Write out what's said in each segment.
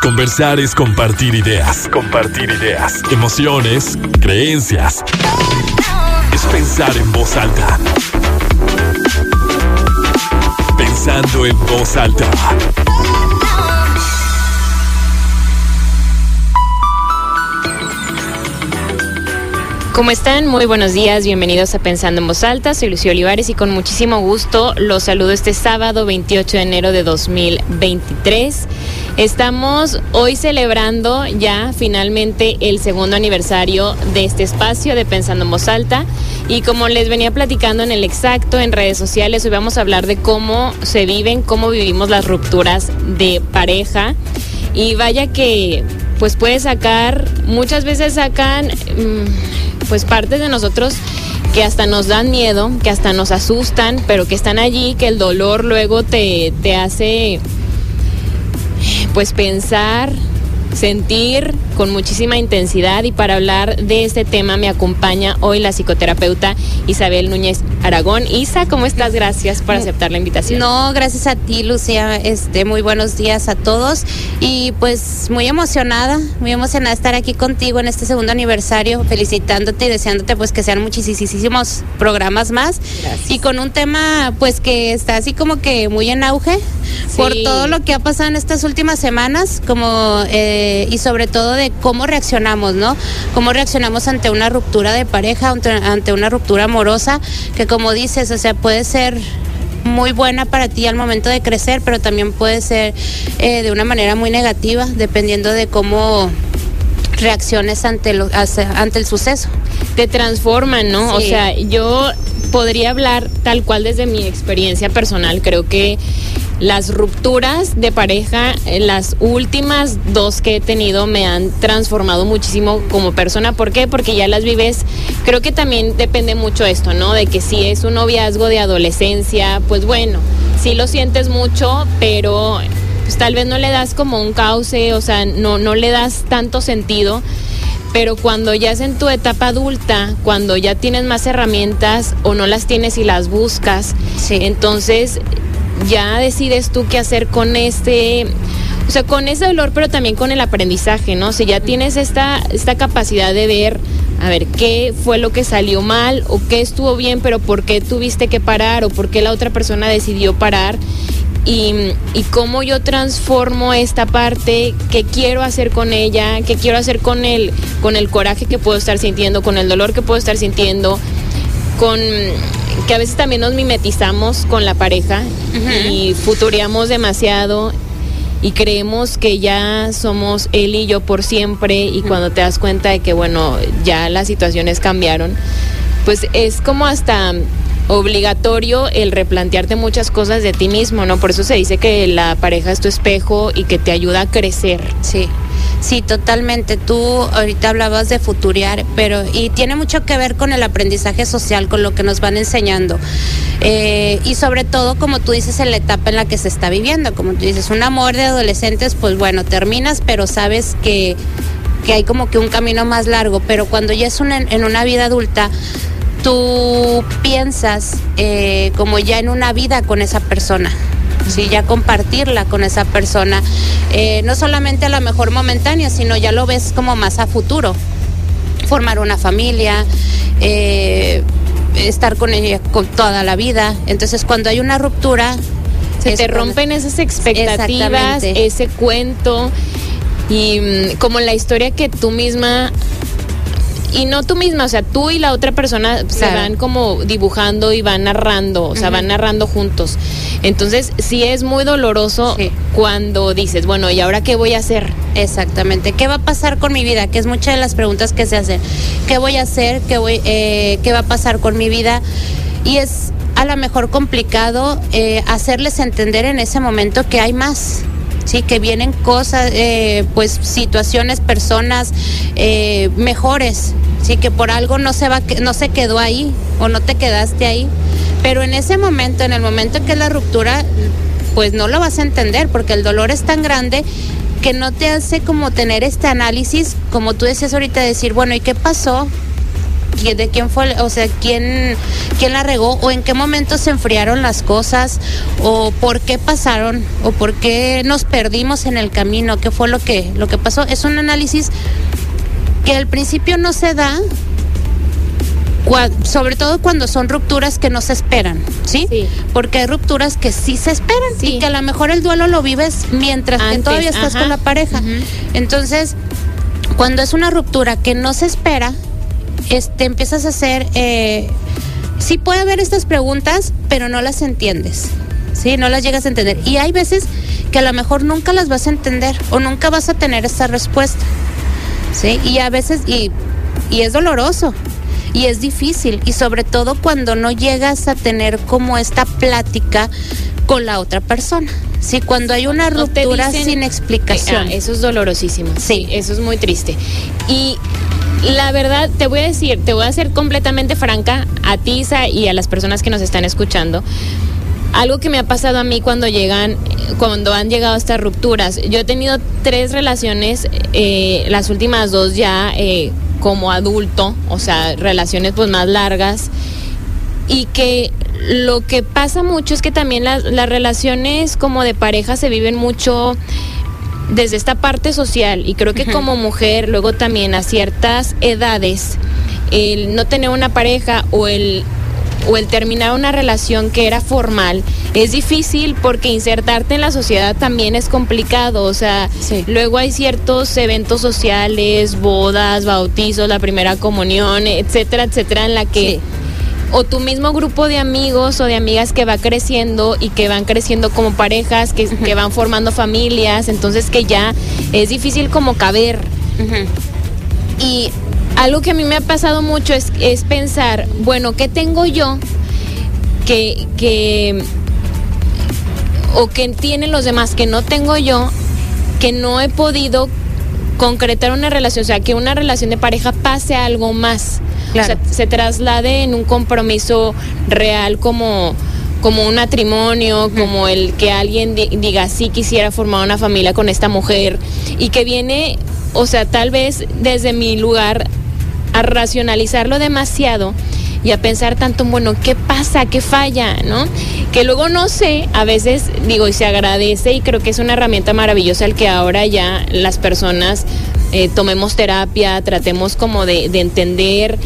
Conversar es compartir ideas, compartir ideas, emociones, creencias. Es pensar en voz alta. Pensando en voz alta. ¿Cómo están? Muy buenos días, bienvenidos a Pensando en Voz Alta. Soy Lucía Olivares y con muchísimo gusto los saludo este sábado 28 de enero de 2023. Estamos hoy celebrando ya finalmente el segundo aniversario de este espacio de Pensando en Voz Alta. Y como les venía platicando en el exacto en redes sociales, hoy vamos a hablar de cómo se viven, cómo vivimos las rupturas de pareja. Y vaya que pues puede sacar, muchas veces sacan... Mmm, pues partes de nosotros que hasta nos dan miedo, que hasta nos asustan, pero que están allí, que el dolor luego te, te hace pues pensar sentir con muchísima intensidad y para hablar de este tema me acompaña hoy la psicoterapeuta Isabel Núñez Aragón. Isa, ¿cómo estás? Gracias por aceptar la invitación. No, gracias a ti, Lucía. Este, muy buenos días a todos y pues muy emocionada, muy emocionada estar aquí contigo en este segundo aniversario, felicitándote y deseándote pues que sean muchísimos programas más y con un tema pues que está así como que muy en auge por todo lo que ha pasado en estas últimas semanas, como eh, y sobre todo de cómo reaccionamos, ¿no? Cómo reaccionamos ante una ruptura de pareja, ante, una ruptura amorosa, que como dices, o sea, puede ser muy buena para ti al momento de crecer, pero también puede ser eh, de una manera muy negativa, dependiendo de cómo reacciones ante, lo, ante el suceso. Te transforman, ¿no? O sea, yo podría hablar tal cual desde mi experiencia personal. Creo que las rupturas de pareja, eh, las últimas dos que he tenido me han transformado muchísimo como persona. ¿Por qué? Porque ya las vives. Creo que también depende mucho esto, ¿no? De que si es un noviazgo de adolescencia, pues bueno, sí lo sientes mucho, pero pues tal vez no le das como un cauce, o sea, no, no le das tanto sentido pero cuando ya es en tu etapa adulta, cuando ya tienes más herramientas o no las tienes y las buscas, entonces ya decides tú qué hacer con este, o sea, con ese dolor, pero también con el aprendizaje, ¿no? Si ya tienes esta, esta capacidad de ver, a ver, qué fue lo que salió mal o qué estuvo bien, pero por qué tuviste que parar o por qué la otra persona decidió parar. Y, y, cómo yo transformo esta parte, qué quiero hacer con ella, qué quiero hacer con el, con el coraje que puedo estar sintiendo, con el dolor que puedo estar sintiendo, con que a veces también nos mimetizamos con la pareja y futureamos demasiado y creemos que ya somos él y yo por siempre y cuando te das cuenta de que bueno, ya las situaciones cambiaron, pues es como hasta obligatorio el replantearte muchas cosas de ti mismo, ¿no? Por eso se dice que la pareja es tu espejo y que te ayuda a crecer. Sí. Sí, totalmente. Tú ahorita hablabas de futurear, pero y tiene mucho que ver con el aprendizaje social, con lo que nos van enseñando. Eh, y sobre todo, como tú dices, en la etapa en la que se está viviendo. Como tú dices, un amor de adolescentes, pues bueno, terminas, pero sabes que, que hay como que un camino más largo. Pero cuando ya es en una vida adulta, tú piensas eh, como ya en una vida con esa persona. Sí, ya compartirla con esa persona, eh, no solamente a lo mejor momentánea, sino ya lo ves como más a futuro, formar una familia, eh, estar con ella con toda la vida. Entonces, cuando hay una ruptura, se te rompen esas expectativas, ese cuento y mm, como la historia que tú misma y no tú misma, o sea, tú y la otra persona se van como dibujando y van narrando, o sea, van narrando juntos. Entonces, sí es muy doloroso cuando dices, bueno, ¿y ahora qué voy a hacer? Exactamente. ¿Qué va a pasar con mi vida? Que es muchas de las preguntas que se hacen. ¿Qué voy a hacer? ¿Qué, voy, eh, ¿qué va a pasar con mi vida? Y es a lo mejor complicado eh, hacerles entender en ese momento que hay más sí, que vienen cosas, eh, pues situaciones, personas eh, mejores, sí, que por algo no se va, no se quedó ahí o no te quedaste ahí, pero en ese momento, en el momento que es la ruptura, pues no lo vas a entender porque el dolor es tan grande que no te hace como tener este análisis, como tú decías ahorita, decir, bueno, ¿y qué pasó? De quién fue, o sea, quién, quién la regó o en qué momento se enfriaron las cosas o por qué pasaron o por qué nos perdimos en el camino, qué fue lo que, lo que pasó. Es un análisis que al principio no se da, sobre todo cuando son rupturas que no se esperan, ¿sí? Porque hay rupturas que sí se esperan y que a lo mejor el duelo lo vives mientras que todavía estás con la pareja. Entonces, cuando es una ruptura que no se espera, este, empiezas a hacer, eh, sí puede haber estas preguntas, pero no las entiendes, ¿sí? No las llegas a entender. Y hay veces que a lo mejor nunca las vas a entender o nunca vas a tener esta respuesta, ¿sí? Y a veces, y, y es doloroso, y es difícil y sobre todo cuando no llegas a tener como esta plática con la otra persona. Sí, cuando hay una ruptura sin explicación. Ah, eso es dolorosísimo. Sí. Eso es muy triste. Y la verdad, te voy a decir, te voy a ser completamente franca a Tisa y a las personas que nos están escuchando. Algo que me ha pasado a mí cuando llegan, cuando han llegado estas rupturas. Yo he tenido tres relaciones, eh, las últimas dos ya eh, como adulto, o sea, relaciones pues más largas. Y que lo que pasa mucho es que también las, las relaciones como de pareja se viven mucho desde esta parte social y creo que como mujer luego también a ciertas edades el no tener una pareja o el o el terminar una relación que era formal es difícil porque insertarte en la sociedad también es complicado, o sea, luego hay ciertos eventos sociales, bodas, bautizos, la primera comunión, etcétera, etcétera, en la que o tu mismo grupo de amigos o de amigas que va creciendo y que van creciendo como parejas, que, que van formando familias, entonces que ya es difícil como caber. Y algo que a mí me ha pasado mucho es, es pensar, bueno, ¿qué tengo yo que, que, o que tienen los demás que no tengo yo, que no he podido concretar una relación, o sea, que una relación de pareja pase a algo más? O sea, se traslade en un compromiso real como como un matrimonio, como el que alguien diga sí quisiera formar una familia con esta mujer y que viene, o sea, tal vez desde mi lugar a racionalizarlo demasiado y a pensar tanto, bueno, ¿qué pasa? ¿Qué falla? ¿No? Que luego no sé, a veces digo, y se agradece y creo que es una herramienta maravillosa el que ahora ya las personas eh, tomemos terapia, tratemos como de, de entender,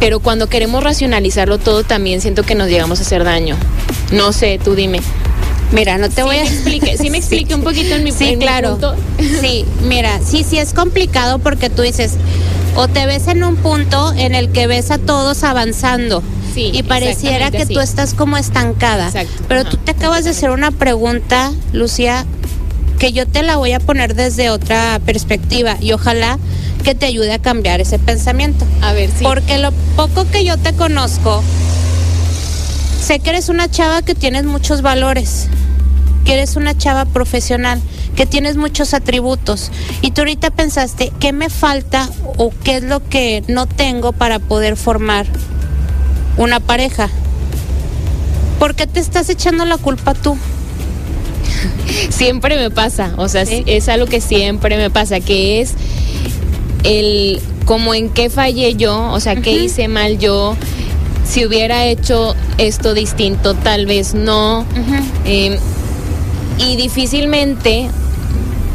pero cuando queremos racionalizarlo todo también siento que nos llegamos a hacer daño. No sé, tú dime. Mira, no te voy a explicar, sí me explique un poquito en mi Sí, claro. Sí, mira, sí, sí es complicado porque tú dices, o te ves en un punto en el que ves a todos avanzando. Sí, y pareciera que tú estás como estancada. Pero tú te acabas de hacer una pregunta, Lucía, que yo te la voy a poner desde otra perspectiva y ojalá que te ayude a cambiar ese pensamiento. A ver, sí. Porque lo poco que yo te conozco, sé que eres una chava que tienes muchos valores, que eres una chava profesional, que tienes muchos atributos. Y tú ahorita pensaste, ¿qué me falta o qué es lo que no tengo para poder formar una pareja? ¿Por qué te estás echando la culpa tú? siempre me pasa, o sea, es algo que siempre me pasa, que es el como en qué fallé yo, o sea, qué hice mal yo, si hubiera hecho esto distinto, tal vez no. Y difícilmente,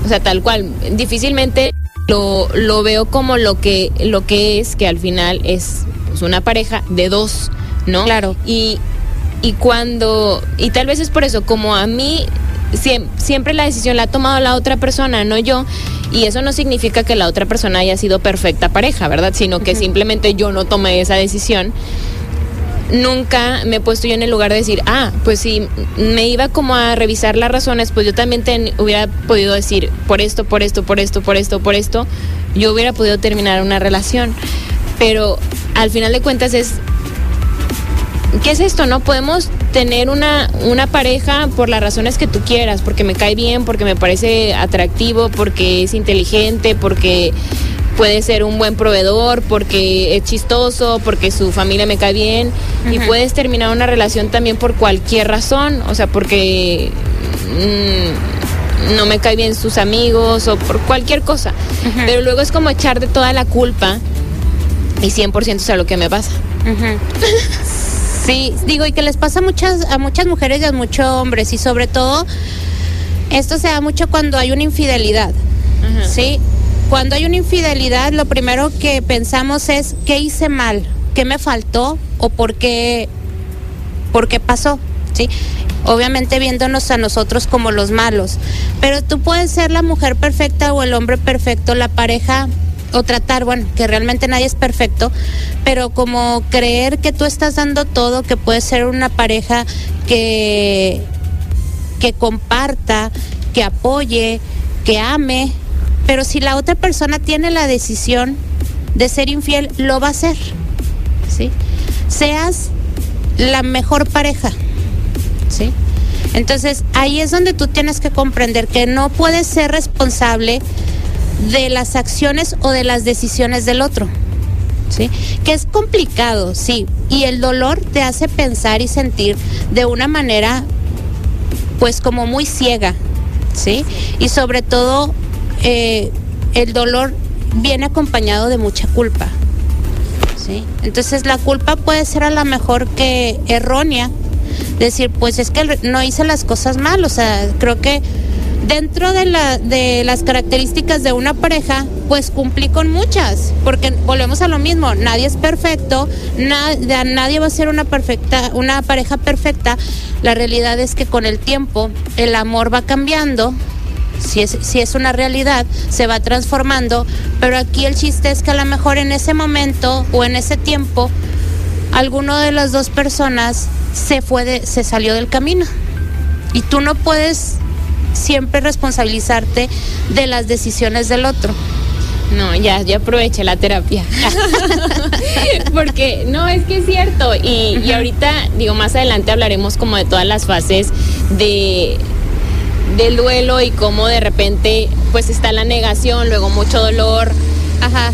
o sea, tal cual, difícilmente lo, lo veo como lo que, lo que es, que al final es pues, una pareja de dos, ¿no? Claro. Y, y cuando, y tal vez es por eso, como a mí siempre la decisión la ha tomado la otra persona, no yo. Y eso no significa que la otra persona haya sido perfecta pareja, ¿verdad? Sino que simplemente yo no tomé esa decisión. Nunca me he puesto yo en el lugar de decir, ah, pues si me iba como a revisar las razones, pues yo también hubiera podido decir, por esto, por esto, por esto, por esto, por esto, yo hubiera podido terminar una relación. Pero al final de cuentas es ¿qué es esto? No podemos tener una, una pareja por las razones que tú quieras, porque me cae bien, porque me parece atractivo, porque es inteligente, porque puede ser un buen proveedor, porque es chistoso, porque su familia me cae bien. Y puedes terminar una relación también por cualquier razón, o sea, porque mm, no me cae bien sus amigos o por cualquier cosa. Pero luego es como echar de toda la culpa Y 100% es a lo que me pasa. Sí, digo, y que les pasa a muchas, a muchas mujeres y a muchos hombres, y sobre todo, esto se da mucho cuando hay una infidelidad. ¿Sí? Cuando hay una infidelidad, lo primero que pensamos es, ¿qué hice mal? ¿Qué me faltó? ¿O por qué, por qué pasó? ¿Sí? obviamente viéndonos a nosotros como los malos. Pero tú puedes ser la mujer perfecta o el hombre perfecto, la pareja o tratar, bueno, que realmente nadie es perfecto, pero como creer que tú estás dando todo, que puede ser una pareja que, que comparta, que apoye, que ame, pero si la otra persona tiene la decisión de ser infiel, lo va a hacer, ¿sí? Seas la mejor pareja, ¿sí? Entonces, ahí es donde tú tienes que comprender que no puedes ser responsable de las acciones o de las decisiones del otro. ¿Sí? Que es complicado, sí, y el dolor te hace pensar y sentir de una manera pues como muy ciega, ¿sí? Y sobre todo eh, el dolor viene acompañado de mucha culpa, ¿sí? Entonces la culpa puede ser a lo mejor que errónea, decir, pues es que no hice las cosas mal, o sea, creo que dentro de, la, de las características de una pareja, pues cumplí con muchas, porque volvemos a lo mismo, nadie es perfecto, nadie va a ser una pareja perfecta. La realidad es que con el tiempo el amor va cambiando, si es, si es una realidad, se va transformando, pero aquí el chiste es que a lo mejor en ese momento o en ese tiempo, alguno de las dos personas se fue se salió del camino. Y tú no puedes siempre responsabilizarte de las decisiones del otro. No, ya, ya aproveché la terapia. Porque no, es que es cierto. Y, y, ahorita, digo, más adelante hablaremos como de todas las fases de del duelo y cómo de repente pues está la negación, luego mucho dolor. Ajá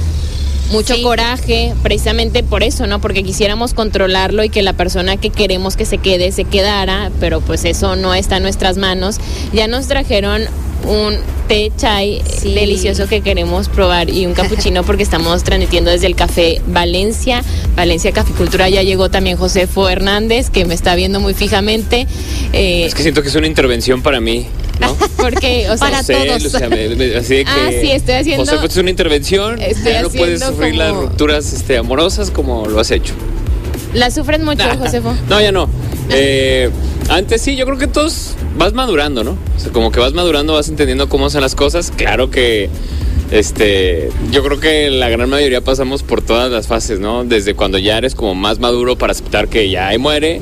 mucho coraje, precisamente por eso, ¿no? Porque quisiéramos controlarlo y que la persona que queremos que se quede, se quedara, pero pues eso no está en nuestras manos. Ya nos trajeron un té chai delicioso que queremos probar y un capuchino porque estamos transmitiendo desde el café Valencia, Valencia Caficultura. Ya llegó también Josefo Hernández que me está viendo muy fijamente. Eh, es que siento que es una intervención para mí. ¿No? Porque, o sea, para todos. así que, ah, sí, estoy haciendo. O sea, pues es una intervención. ya no puedes sufrir las rupturas este, amorosas como lo has hecho. ¿Las sufres mucho, Josefo? No, ya no. Eh, antes sí, yo creo que todos vas madurando, ¿no? O sea, como que vas madurando, vas entendiendo cómo son las cosas. Claro que este, yo creo que la gran mayoría pasamos por todas las fases, ¿no? Desde cuando ya eres como más maduro para aceptar que ya hay muere,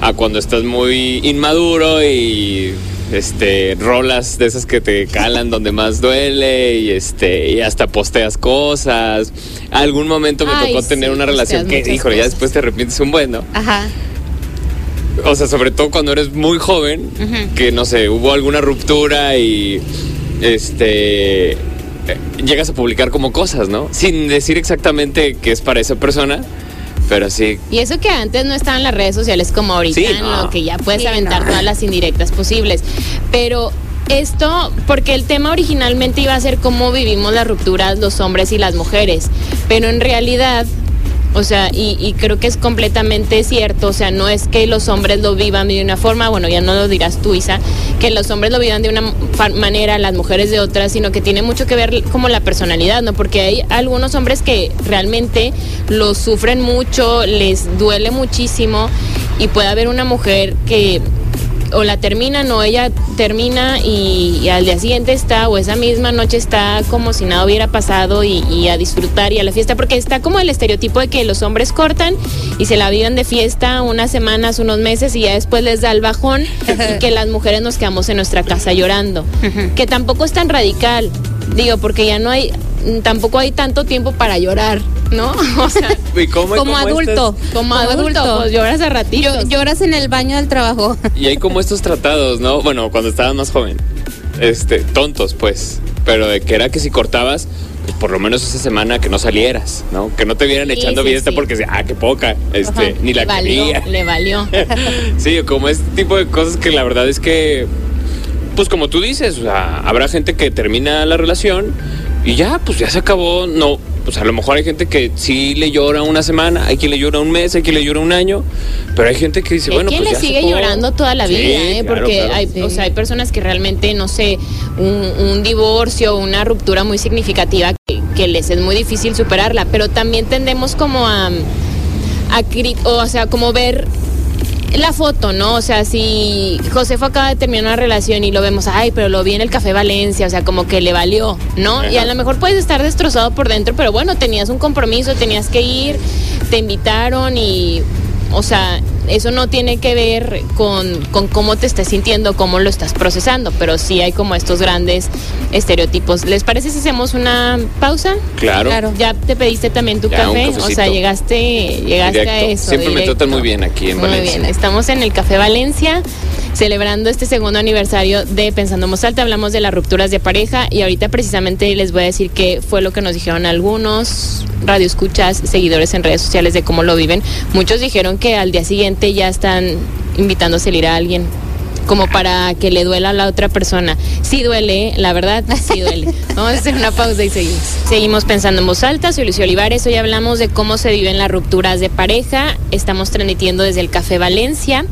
a cuando estás muy inmaduro y este rolas de esas que te calan donde más duele y este y hasta posteas cosas. Algún momento me tocó tener una relación que, híjole, ya después te arrepientes un buen, ¿no? Ajá. O sea, sobre todo cuando eres muy joven, que no sé, hubo alguna ruptura y este llegas a publicar como cosas, ¿no? Sin decir exactamente que es para esa persona. Pero sí. Y eso que antes no estaban las redes sociales como ahorita, en lo que ya puedes aventar todas las indirectas posibles. Pero esto, porque el tema originalmente iba a ser cómo vivimos las rupturas los hombres y las mujeres, pero en realidad o sea, y, creo que es completamente cierto, o sea, no es que los hombres lo vivan de una forma, bueno, ya no lo dirás tú, Isa, que los hombres lo vivan de una manera, las mujeres de otra, sino que tiene mucho que ver como la personalidad, ¿no? Porque hay algunos hombres que realmente lo sufren mucho, les duele muchísimo, y puede haber una mujer que o la terminan o ella termina y, al día siguiente está o esa misma noche está como si nada hubiera pasado y, a disfrutar y a la fiesta porque está como el estereotipo de que los hombres cortan y se la viven de fiesta unas semanas, unos meses y ya después les da el bajón y que las mujeres nos quedamos en nuestra casa llorando, que tampoco es tan radical, digo, porque ya no hay, tampoco hay tanto tiempo para llorar. ¿no? O sea, como adulto, como, adulto, pues lloras a ratito. lloras en el baño del trabajo. Y hay como estos tratados, ¿no? Bueno, cuando estabas más joven. Este, tontos, pues. Pero de que era que si cortabas, pues por lo menos esa semana que no salieras, ¿no? Que no te vieran echando sí, fiesta porque, ah, qué poca, este, ni la quería. Le valió. sí, como este tipo de cosas que la verdad es que, pues como tú dices, o sea, habrá gente que termina la relación y ya, pues ya se acabó, no, pues a lo mejor hay gente que sí le llora una semana, hay quien le llora un mes, hay quien le llora un año, pero hay gente que dice, Hay bueno, quien pues le ya sigue supo. llorando toda la Sí, vida, ¿eh? claro, porque claro. hay, o sea, hay personas que realmente, no sé, un, un divorcio, una ruptura muy significativa que, que les es muy difícil superarla, pero también tendemos como a, a o sea, como ver la foto, ¿no? O sea, si Josefo acaba de terminar una relación y lo vemos, ay, pero lo vi en el Café Valencia, o sea, como que le valió, ¿no? Y a lo mejor puedes estar destrozado por dentro, pero bueno, tenías un compromiso, tenías que ir, te invitaron y, o sea, eso no tiene que ver con, con cómo te estés sintiendo, cómo lo estás procesando, pero sí hay como estos grandes estereotipos. ¿Les parece si hacemos una pausa? Claro. Claro. Ya te pediste también tu Ya, un café, o sea, llegaste, llegaste a Directo. eso. Siempre me tratan muy bien aquí en Muy Valencia. bien, estamos en el Café Valencia celebrando este segundo aniversario de Pensando en Voz Alta. Hablamos de las rupturas de pareja y ahorita precisamente les voy a decir qué fue lo que nos dijeron algunos radioescuchas, seguidores en redes sociales de cómo lo viven. Muchos dijeron que al día siguiente ya están invitando a salir a alguien como para que le duela a la otra persona. Sí duele, la verdad, sí duele. Vamos a hacer una pausa y seguimos. Seguimos pensando en voz alta. Soy Lucio Olivares. Hoy hablamos de cómo se viven las rupturas de pareja. Estamos transmitiendo desde el Café Valencia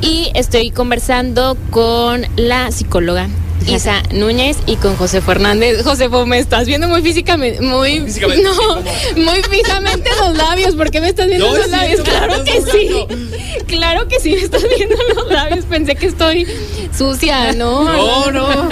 y estoy conversando con la psicóloga. Isa Núñez y con José Fernández. José, me estás viendo muy físicamente, muy Físicamente, no, muy fijamente los labios. ¿Por qué me estás viendo No, los sí, labios? Claro que sí. Claro que sí me estás viendo los labios. Pensé que estoy sucia, ¿no? No, no.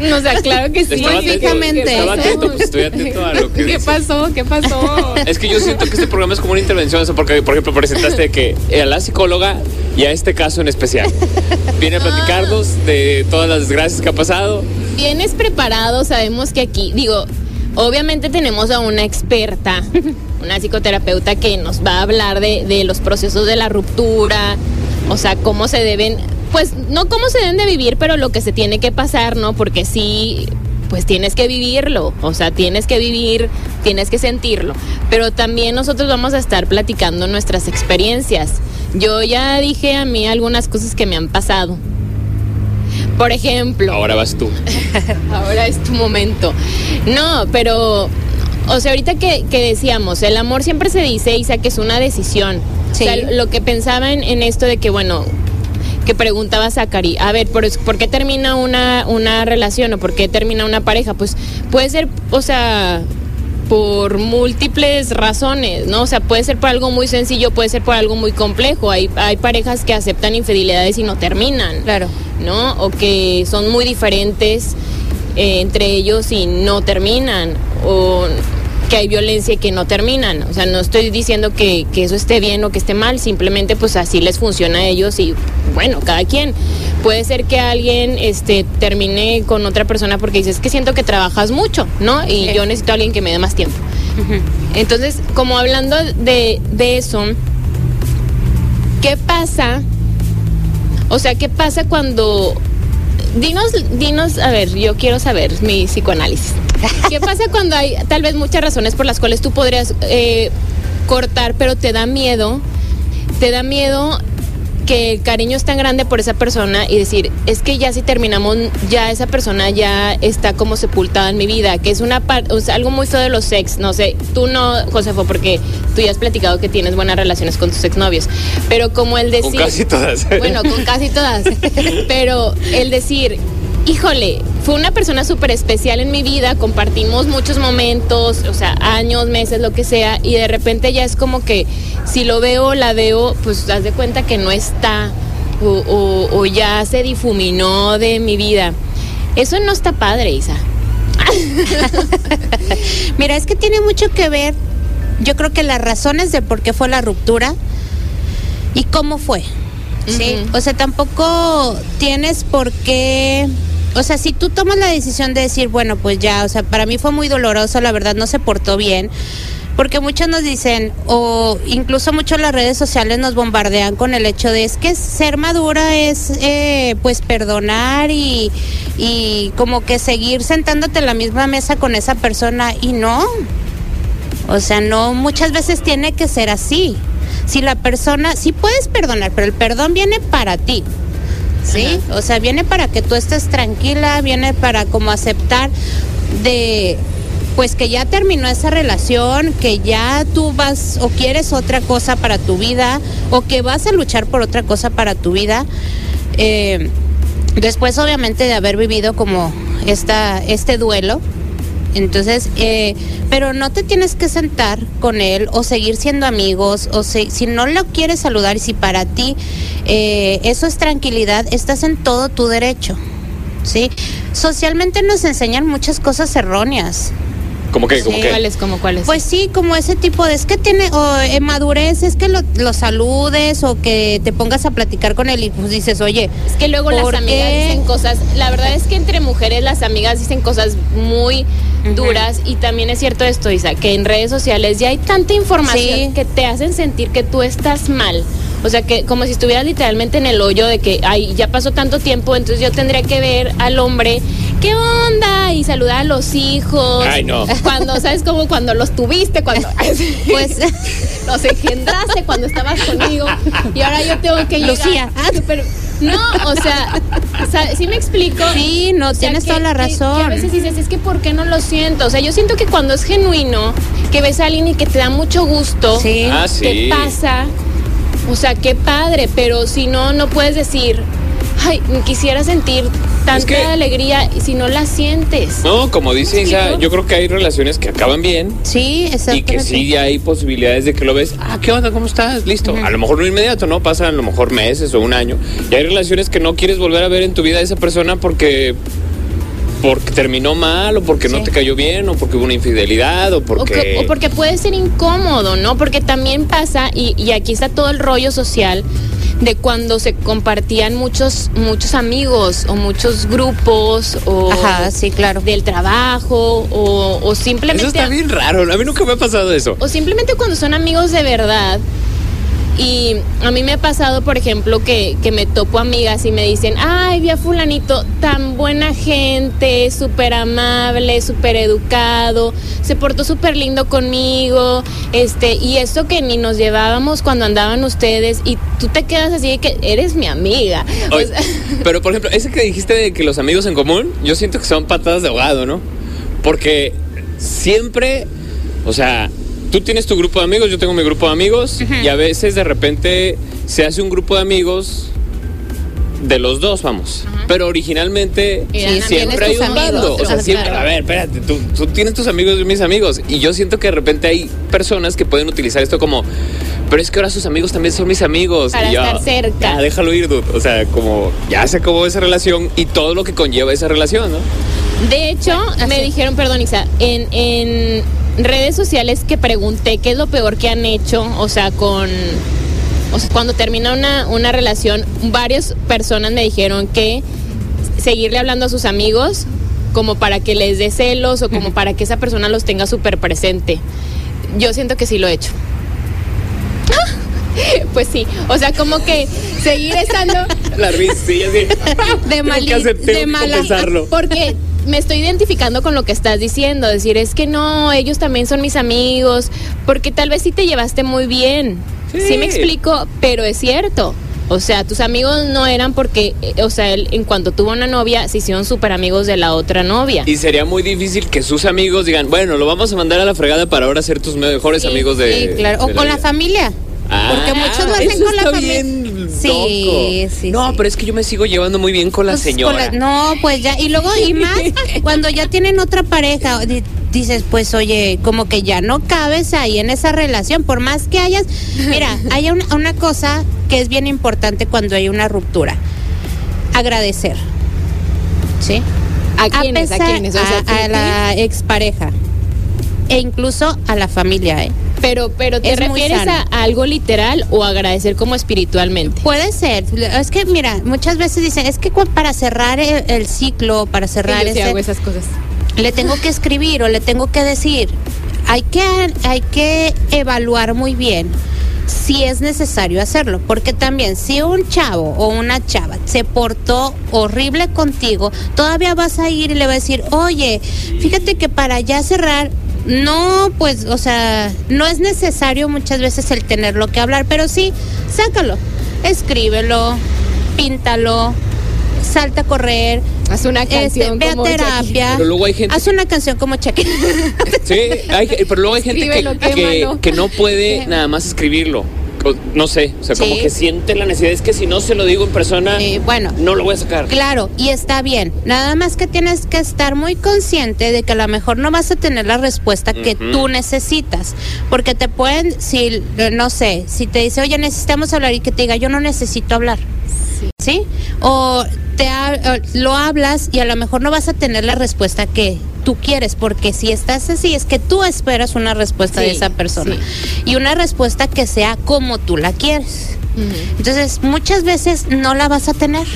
No, o sea, claro que sí. Estaba atento, estaba atento, pues estoy atento a lo que ¿Qué pasó? ¿Qué pasó? Es que yo siento que este programa es como una intervención, o sea, porque, por ejemplo, presentaste que a la psicóloga y a este caso en especial. Viene a platicarnos de todas las desgracias que ha pasado. Vienes preparado, sabemos que aquí, digo, obviamente tenemos a una experta, una psicoterapeuta que nos va a hablar de, de los procesos de la ruptura, o sea, cómo se deben, pues no cómo se deben de vivir, pero lo que se tiene que pasar, ¿no? Porque sí, pues tienes que vivirlo, o sea, tienes que vivir, tienes que sentirlo, pero también nosotros vamos a estar platicando nuestras experiencias. Yo ya dije a mí algunas cosas que me han pasado. Por ejemplo, Ahora vas tú. Ahora es tu momento. No, pero, o sea, ahorita que, que decíamos, el amor siempre se dice, Isa, que es una decisión. Sí. O sea, lo que pensaba en, en esto de que, bueno, que preguntaba Zachary, a ver, ¿por, por qué termina una, una relación o por qué termina una pareja? Pues puede ser, o sea, por múltiples razones, ¿no? O sea, puede ser por algo muy sencillo, puede ser por algo muy complejo. Hay, hay parejas que aceptan infidelidades y no terminan. Claro. ¿no? O que son muy diferentes eh, entre ellos y no terminan, o que hay violencia y que no terminan. O sea, no estoy diciendo que, que eso esté bien o que esté mal, simplemente pues así les funciona a ellos y bueno, cada quien. Puede ser que alguien este, termine con otra persona porque dices que siento que trabajas mucho, ¿no? Y Sí. yo necesito a alguien que me dé más tiempo. Entonces, como hablando de, de eso, ¿qué pasa? O sea, ¿qué pasa cuando... Dinos, dinos, a ver, yo quiero saber mi psicoanálisis. ¿Qué pasa cuando hay tal vez muchas razones por las cuales tú podrías eh, cortar, pero te da miedo? Te da miedo que el cariño es tan grande por esa persona y decir, es que ya si terminamos, ya esa persona ya está como sepultada en mi vida, que es una parte, o sea, algo muy feo de los sex, no sé, tú no, Josefo, porque tú ya has platicado que tienes buenas relaciones con tus exnovios, pero como el decir... Con casi todas. Bueno, con casi todas. Pero el decir, híjole, fue una persona súper especial en mi vida, compartimos muchos momentos, o sea, años, meses, lo que sea, y de repente ya es como que si lo veo, la veo, pues haz de cuenta que no está o, o- o ya se difuminó de mi vida. Eso no está padre, Isa. Mira, es que tiene mucho que ver, yo creo que las razones de por qué fue la ruptura y cómo fue. ¿sí? O sea, tampoco tienes por qué, o sea, si tú tomas la decisión de decir, bueno, pues ya, o sea, para mí fue muy doloroso, la verdad no se portó bien. Porque muchos nos dicen, o incluso muchos las redes sociales nos bombardean con el hecho de es que ser madura es eh, pues perdonar y, y como que seguir sentándote en la misma mesa con esa persona y no. O sea, no, muchas veces tiene que ser así. Si la persona, sí puedes perdonar, pero el perdón viene para ti. ¿Sí? O sea, viene para que tú estés tranquila, viene para como aceptar de pues que ya terminó esa relación, que ya tú vas o quieres otra cosa para tu vida o que vas a luchar por otra cosa para tu vida. Eh, después obviamente de haber vivido como esta, este duelo, entonces, eh, pero no te tienes que sentar con él o seguir siendo amigos, o si, si no lo quieres saludar y si para ti eh, eso es tranquilidad, estás en todo tu derecho. ¿Sí? Socialmente nos enseñan muchas cosas erróneas. ¿Cómo que? ¿Cómo Sí. que? ¿Cuáles, como cuáles? Pues sí, como ese tipo de, es que tiene, o eh, madurez, es que lo, lo saludes o que te pongas a platicar con él y pues dices, oye, Es que luego las ¿Por amigas dicen cosas, la verdad es que entre mujeres las amigas dicen cosas muy. Duras y también es cierto esto, Isa, que en redes sociales ya hay tanta información Sí. que te hacen sentir que tú estás mal. O sea, que como si estuvieras literalmente en el hoyo de que, ay, ya pasó tanto tiempo, entonces yo tendría que ver al hombre, ¿qué onda? Y saludar a los hijos. Ay, no. Cuando, ¿sabes? Como cuando los tuviste, cuando... pues los engendraste cuando estabas conmigo y ahora yo tengo que llegar Lucía. súper- no o sea, o ¿sí me explico sí, no, O sea, tienes que- toda la que- razón. que a veces dices es que por qué no lo siento o sea yo siento que cuando es genuino que ves a alguien y que te da mucho gusto Sí. Ah, te sí. pasa o sea qué padre pero si no no puedes decir ay quisiera sentir tanta que- alegría si no la sientes No, como dice ¿Me Isa, yo creo que hay relaciones que acaban bien Sí, y exactamente. que sí hay posibilidades de que lo ves. Ah, ¿qué onda? ¿Cómo estás? Listo. A lo mejor no inmediato, ¿no? Pasan a lo mejor meses o un año. Y hay relaciones que no quieres volver a ver en tu vida a esa persona porque porque terminó mal o porque no te cayó bien o porque hubo una infidelidad o O, porque que- o porque puede ser incómodo, ¿no? Porque también pasa, y, y aquí está todo el rollo social, de cuando se compartían muchos, muchos amigos o muchos grupos o Ajá, sí, claro. del trabajo o, o simplemente... Eso está bien raro. A mí nunca me ha pasado eso. O simplemente cuando son amigos de verdad. Y a mí me ha pasado, por ejemplo, que, que me topo amigas y me dicen, ay, vi a fulanito, tan buena gente, súper amable, súper educado, se portó súper lindo conmigo, este, y eso que ni nos llevábamos cuando andaban ustedes, y tú te quedas así de que eres mi amiga. O Oye, sea, pero por ejemplo, ese que dijiste de que los amigos en común, yo siento que son patadas de ahogado, ¿no? Porque siempre, o sea, tú tienes tu grupo de amigos, yo tengo mi grupo de amigos, y a veces de repente se hace un grupo de amigos de los dos, vamos. Pero originalmente Sí, siempre hay un amigos, bando. O sea, claro. siempre, a ver, espérate, tú, tú tienes tus amigos y mis amigos. Y yo siento que de repente hay personas que pueden utilizar esto como, pero es que ahora sus amigos también son mis amigos. Para Y yo, estar cerca. Ya, déjalo ir, dude. O sea, como ya se acabó esa relación y todo lo que conlleva esa relación, ¿no? De hecho, me dijeron, perdón, Isa, en, en redes sociales que pregunté qué es lo peor que han hecho, o sea, con. O sea, cuando termina una, una relación, varias personas me dijeron que seguirle hablando a sus amigos como para que les dé celos o como para que esa persona los tenga súper presente. Yo siento que sí lo he hecho. Pues sí, o sea, como que seguir estando La risa, sí. De, mali- de mala. Porque me estoy identificando con lo que estás diciendo, decir, es que no, ellos también son mis amigos, porque tal vez sí te llevaste muy bien. Sí, Sí. me explico, pero es cierto. O sea, tus amigos no eran porque, eh, o sea, él en cuanto tuvo una novia, se hicieron súper amigos de la otra novia. Y sería muy difícil que sus amigos digan, bueno, lo vamos a mandar a la fregada para ahora ser tus mejores Sí, amigos de. Sí, claro. O con la familia. Ah, Porque muchos lo hacen con la familia. bien Sí, sí, No, sí. pero es que yo me sigo llevando muy bien con la Pues, señora. con la- no, pues ya. Y luego, y más, cuando ya tienen otra pareja, di- dices, pues oye, como que ya no cabes ahí en esa relación, por más que hayas. Mira, hay una, una cosa que es bien importante cuando hay una ruptura: agradecer. ¿Sí? ¿A quiénes? ¿A pesar- quiénes? O sea, a- ¿tú- a la expareja. E incluso a la familia, ¿eh? Pero, pero ¿te Es refieres a, algo literal o agradecer como espiritualmente? Puede ser. Es que, mira, muchas veces dicen, es que para cerrar el, el ciclo, para cerrar sí ese- hago esas cosas. le tengo que escribir o le tengo que decir. Hay que, hay que evaluar muy bien si es necesario hacerlo, porque también si un chavo o una chava se portó horrible contigo, todavía vas a ir y le vas a decir, oye, fíjate que para ya cerrar, no, pues, o sea, no es necesario muchas veces el tenerlo que hablar, pero sí, sácalo, escríbelo, píntalo, salta a correr, Haz una este, canción ve a terapia. Pero luego hay gente- Haz una canción como Shakira. Sí, hay- pero luego hay gente que no puede nada más escribirlo. O- No sé, o sea, como que siente la necesidad. Es que si no se lo digo en persona, bueno, no lo voy a sacar. Claro, y está bien. Nada más que tienes que estar muy consciente de que a lo mejor no vas a tener la respuesta que tú necesitas. Porque te pueden, si, no sé, si te dice, oye, necesitamos hablar y que te diga, yo no necesito hablar. ¿Sí? O te ha- lo hablas y a lo mejor no vas a tener la respuesta que tú quieres, porque si estás así es que tú esperas una respuesta de esa persona sí. y una respuesta que sea como tú la quieres. Entonces, muchas veces no la vas a tener.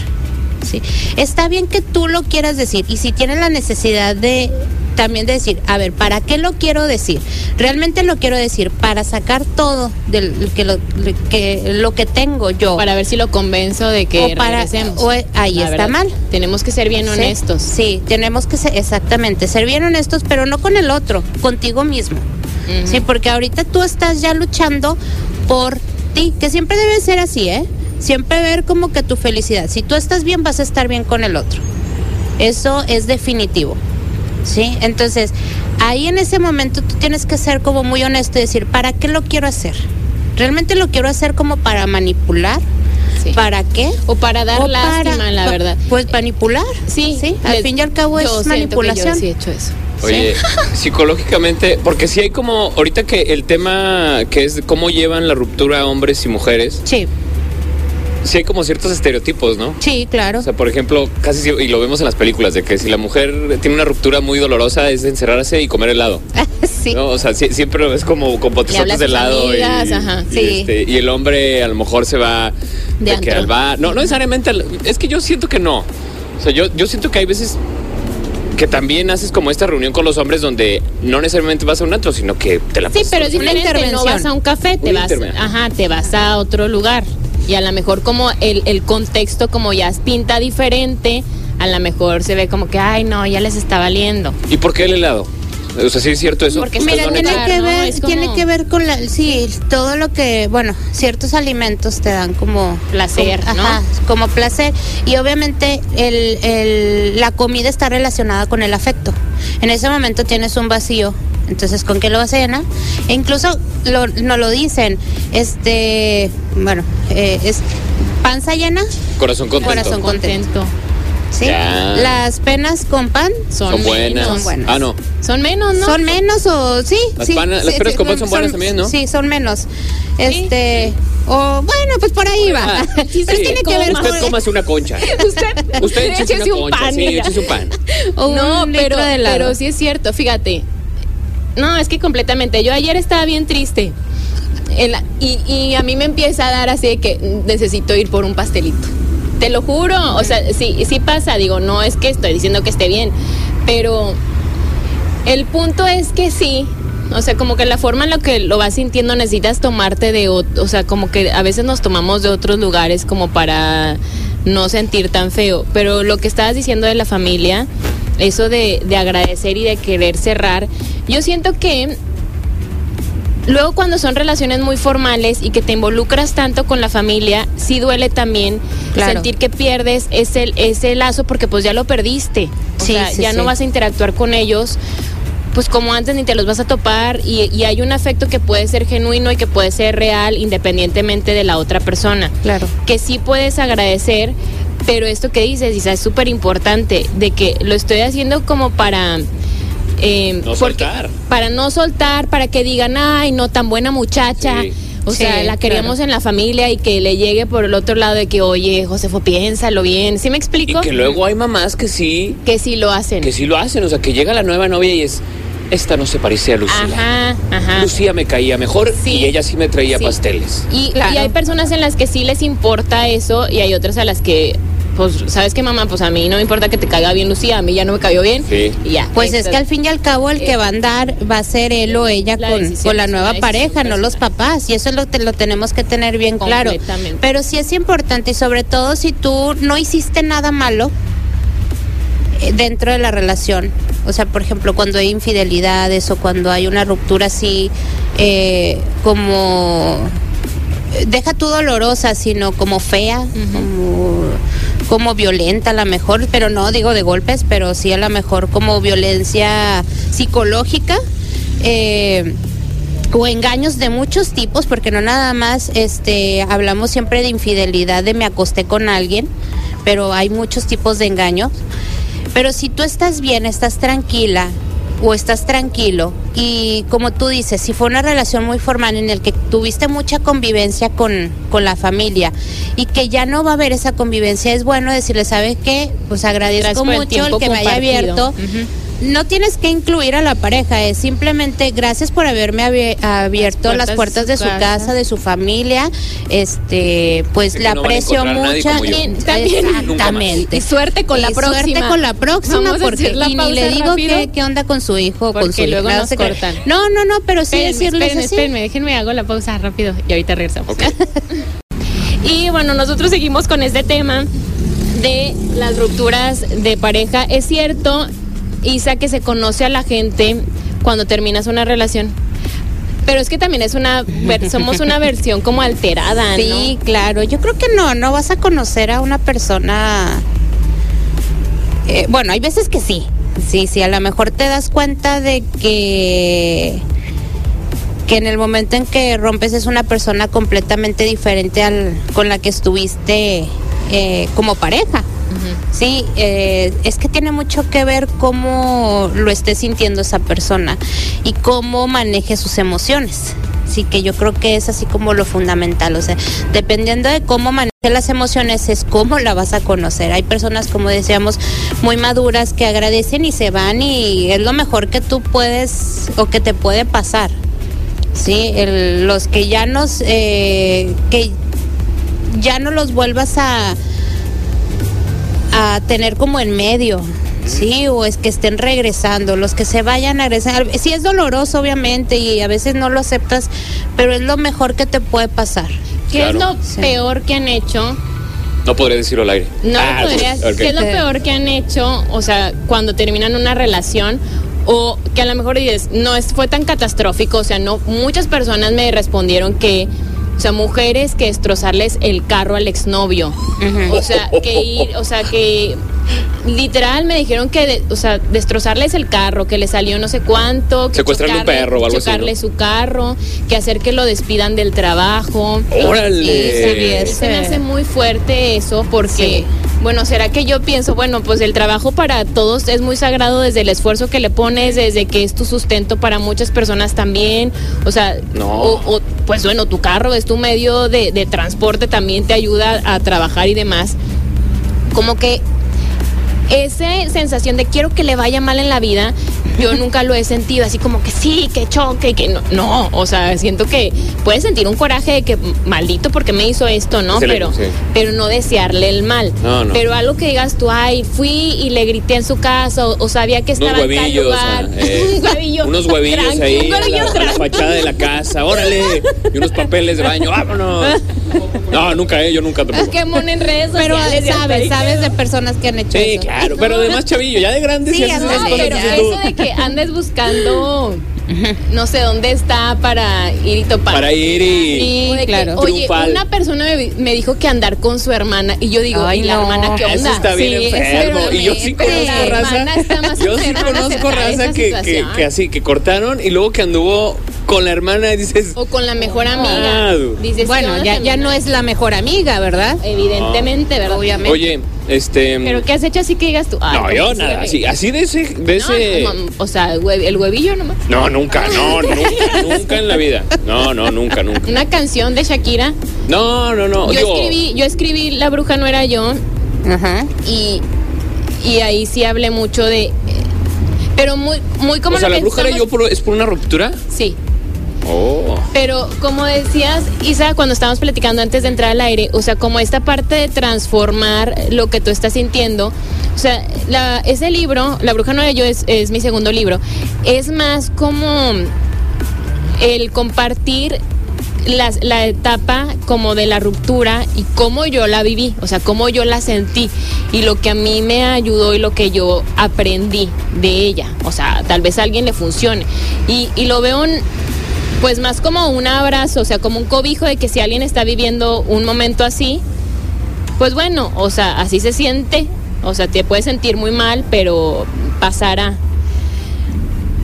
¿Sí? Está bien que tú lo quieras decir y si tienes la necesidad de también de decir, a ver, ¿para qué lo quiero decir? Realmente lo quiero decir para sacar todo del que lo que lo que tengo yo. Para ver si lo convenzo de que O para- o- ahí La está verdad, mal. Tenemos que ser bien honestos. Sí, tenemos que ser exactamente, ser bien honestos, pero no con el otro, contigo mismo. Sí, porque ahorita tú estás ya luchando por ti, que siempre debe ser así, ¿eh? Siempre ver como que tu felicidad. Si tú estás bien, vas a estar bien con el otro. Eso es definitivo. ¿Sí? Entonces, ahí en ese momento tú tienes que ser como muy honesto y decir, ¿para qué lo quiero hacer? ¿Realmente lo quiero hacer como para manipular? Sí. ¿Para qué? O para dar O lástima, para- la verdad. Pues manipular. Sí, Sí, al fin y al cabo es yo siento que manipulación. yo sí he hecho eso. Oye, psicológicamente, porque sí hay como, ahorita que el tema que es cómo llevan la ruptura hombres y mujeres, Sí, sí hay como ciertos estereotipos, ¿no? sí, claro. O sea, por ejemplo, casi, si- y lo vemos en las películas, de que si la mujer tiene una ruptura muy dolorosa es encerrarse y comer helado. sí. ¿no? O sea, sí- siempre es como con botezotes de helado. y, amigas, y, sí. este, y el hombre a lo mejor se va De de que al bar. No, no necesariamente. al- es que yo siento que no. O sea, yo, yo siento que hay veces que también haces como esta reunión con los hombres donde no necesariamente vas a un antro, sino que te la Sí, pero diferente. No vas a un café, te Una vas, ajá, te vas a otro lugar. Y a lo mejor como el, el contexto como ya pinta diferente, a lo mejor se ve como que, ay, no, ya les está valiendo. ¿Y por qué el helado? O sea, sí es cierto eso. Porque ¿Ustedes Mira, tiene que ¿no? ver, Es como- tiene que ver con la, sí, todo lo que, bueno, ciertos alimentos te dan como Placer, como, ¿no? ajá, como placer y obviamente el, el- la comida está relacionada con el afecto. En ese momento tienes un vacío, entonces ¿con qué lo vas a llenar? E incluso lo, no lo dicen, este, bueno, eh, es panza llena, Corazón contento. Corazón contento. Contento. ¿sí? Ya. Las penas con pan Son, Son buenas. Son buenas. Ah, no. Son menos, ¿no? Son menos o sí. Las sí, panas- las sí, peras sí, con pan son buenas también, ¿no? Sí, son menos. Este, o bueno, pues por ahí va. Ah, Pero tiene que ver Usted con cómase una concha. Usted, Usted échese una un concha. pan, sí, échese un pan. o no, un litro pero, de pero sí es cierto, fíjate. No, es que completamente. Yo ayer estaba bien triste. La- y, y a mí me empieza a dar así de que necesito ir por un pastelito. Te lo juro. O sea, sí, sí pasa. Digo, no es que estoy diciendo que esté bien. Pero el punto es que sí. O sea, como que la forma en la que lo vas sintiendo necesitas tomarte de otro, o sea, como que a veces nos tomamos de otros lugares como para no sentir tan feo. Pero lo que estabas diciendo de la familia, eso de, de agradecer y de querer cerrar, yo siento que luego cuando son relaciones muy formales y que te involucras tanto con la familia, sí duele también Claro. sentir que pierdes ese, ese lazo porque pues ya lo perdiste. O Sí, sea, sí, ya sí. no vas a interactuar con ellos pues como antes ni te los vas a topar y, y hay un afecto que puede ser genuino y que puede ser real independientemente de la otra persona. Claro. Que sí puedes agradecer, pero esto que dices, Isa, es súper importante, de que lo estoy haciendo como para... eh, No porque- soltar. Para no soltar, para que digan, ay, no, tan buena muchacha. Sí. O Sí, sea, la queríamos claro. en la familia y que le llegue por el otro lado de que, oye, Josefo, piénsalo bien. ¿Sí me Y explico? que luego hay mamás que sí, Que sí lo hacen. que sí lo hacen. O sea, que llega la nueva novia y es, esta no se parecía a Lucía. Ajá, ajá. Lucía me caía mejor Sí. y ella sí me traía Sí. pasteles. Y, Claro. y hay personas en las que sí les importa eso y hay otras a las que, pues, ¿sabes qué, mamá? Pues a mí no me importa que te caiga bien Lucía, a mí ya no me cayó bien. Sí. Y ya. Pues es que al fin y al cabo el que va a andar va a ser él o ella La con, decisión, con la nueva pareja, no los papás. Y eso es lo que lo tenemos que tener bien claro. Pero sí es importante y sobre todo si tú no hiciste nada malo eh, dentro de la relación. O sea, por ejemplo, cuando hay infidelidades o cuando hay una ruptura así eh, como... Deja tú dolorosa, sino como fea, como como violenta a lo mejor, pero no digo de golpes, pero sí a lo mejor como violencia psicológica. Eh, o engaños de muchos tipos, porque no nada más este hablamos siempre de infidelidad, de me acosté con alguien, pero hay muchos tipos de engaños. Pero si tú estás bien, estás tranquila o estás tranquilo y como tú dices, si fue una relación muy formal en el que tuviste mucha convivencia con, con la familia y que ya no va a haber esa convivencia, es bueno decirle, ¿sabes qué? Pues agradezco mucho el, que me haya abierto no tienes que incluir a la pareja, es simplemente gracias por haberme abierto las puertas, de su, casa. de su familia. Este, pues le aprecio mucho. Exactamente. Y suerte con la próxima. Suerte con la próxima porque y ni le digo qué, onda con su hijo, con su luego nos cortan. No, no, no, pero sí decirles espérenme, así. Espérenme, déjenme hago la pausa rápido y ahorita regresamos. y bueno, nosotros seguimos con este tema de las rupturas de pareja. Es cierto, Isa, que se conoce a la gente cuando terminas una relación. Pero es que también es una, somos una versión como alterada, Sí, claro. Yo creo que no, no vas a conocer a una persona. Eh, bueno, hay veces que sí. Sí, sí, a lo mejor te das cuenta de que que en el momento en que rompes es una persona completamente diferente al con la que estuviste eh, como pareja. Sí, eh, es que tiene mucho que ver cómo lo esté sintiendo esa persona y cómo maneje sus emociones. Sí, que yo creo que es así como lo fundamental. O sea, dependiendo de cómo maneje las emociones, es cómo la vas a conocer. Hay personas, como decíamos, muy maduras que agradecen y se van y es lo mejor que tú puedes o que te puede pasar. Sí, los que ya nos, eh, que ya no los vuelvas a a tener como en medio. Sí, o es que estén regresando, los que se vayan a regresar. Sí es doloroso, obviamente, y a veces no lo aceptas, pero es lo mejor que te puede pasar. ¿Qué es lo peor que han hecho? No podría decirlo al aire. No ah, podrías. ¿Qué es lo peor que han hecho? O sea, cuando terminan una relación o que a lo mejor dices, no es, fue tan catastrófico, o sea, no, muchas personas me respondieron que o sea, mujeres que destrozarles el carro al exnovio. O sea, que ir, o sea, que literal me dijeron que, o sea, destrozarles el carro, que le salió no sé cuánto, que secuestrarle un perro o algo chocarle su carro, que hacer que lo despidan del trabajo. Órale. se me hace muy fuerte eso porque bueno, ¿será que yo pienso, bueno, pues el trabajo para todos es muy sagrado desde el esfuerzo que le pones, desde que es tu sustento para muchas personas también, o sea, o, pues bueno, tu carro es tu medio de, de transporte, también te ayuda a trabajar y demás. Como que esa sensación de quiero que le vaya mal en la vida, yo nunca lo he sentido así como que sí, que choque, que no. No, o sea, siento que puedes sentir un coraje de que maldito porque me hizo esto, ¿no? pero, pero no desearle el mal. Pero algo que digas tú, ay, fui y le grité en su casa o, sabía que estaba en tal lugar. Eh, unos huevillos ahí la, fachada de la casa, órale, y unos papeles de baño, vámonos. No, nunca, eh, yo nunca tampoco. Pokémon en redes Pero sabes, sabes de personas que han hecho sí, claro, pero además chavillo, ya de grande sí, haces pero eso de que andes buscando no sé dónde está para ir y topar. Para ir y. Sí, claro. oye, una persona me, dijo que andar con su hermana y yo digo, Ay, la hermana qué onda? Eso está bien enfermo. Y yo sí conozco raza. Yo sí conozco raza que, que, que, así, que cortaron y luego que anduvo con la hermana dices. O con la mejor amiga. Ah, dices, bueno, ya, ya no es la mejor amiga, ¿verdad? Evidentemente, ¿verdad? Obviamente. Oye, este. ¿Pero qué has hecho así que digas tú? no, yo nada, así, así de ese. De ese... o sea, el huevillo nomás. No, nunca, no, nunca, nunca en la vida. No, no, nunca, nunca. Una canción de Shakira. No, no, no. Yo, escribí, yo escribí La bruja no era yo. Ajá. Y, y ahí sí hablé mucho de. Pero muy, muy como. O sea, la bruja era yo es por una ruptura. Sí. Oh. Pero como decías, Isa, cuando estábamos platicando antes de entrar al aire, o sea, como esta parte de transformar lo que tú estás sintiendo, o sea, ese libro, La Bruja de Yo, es, es mi segundo libro, es más como el compartir la etapa como de la ruptura y cómo yo la viví, o sea, cómo yo la sentí y lo que a mí me ayudó y lo que yo aprendí de ella. O sea, tal vez a alguien le funcione. Y, y lo veo pues más como un abrazo, o sea, como un cobijo de que si alguien está viviendo un momento así, pues bueno, o sea, así se siente, o sea, te puedes sentir muy mal, pero pasará.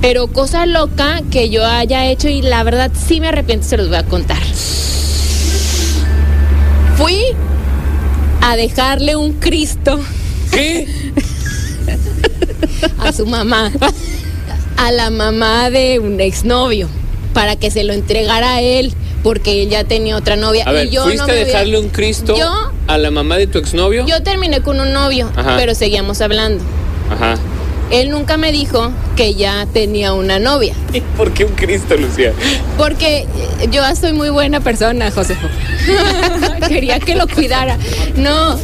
Pero cosa loca que yo haya hecho y la verdad sí me arrepiento, se los voy a contar. Fui a dejarle un Cristo ¿Qué? a su mamá, a la mamá de un exnovio, para que se lo entregara a él, porque él ya tenía otra novia. A ver, y yo ¿fuiste no a dejarle un Cristo Yo, a la mamá de tu exnovio? yo terminé con un novio, Ajá. pero seguíamos hablando. Ajá. Él nunca me dijo que ya tenía una novia, ¿Y por qué un Cristo, Lucía? porque yo soy muy buena persona, Josefo. Quería que lo cuidara. No,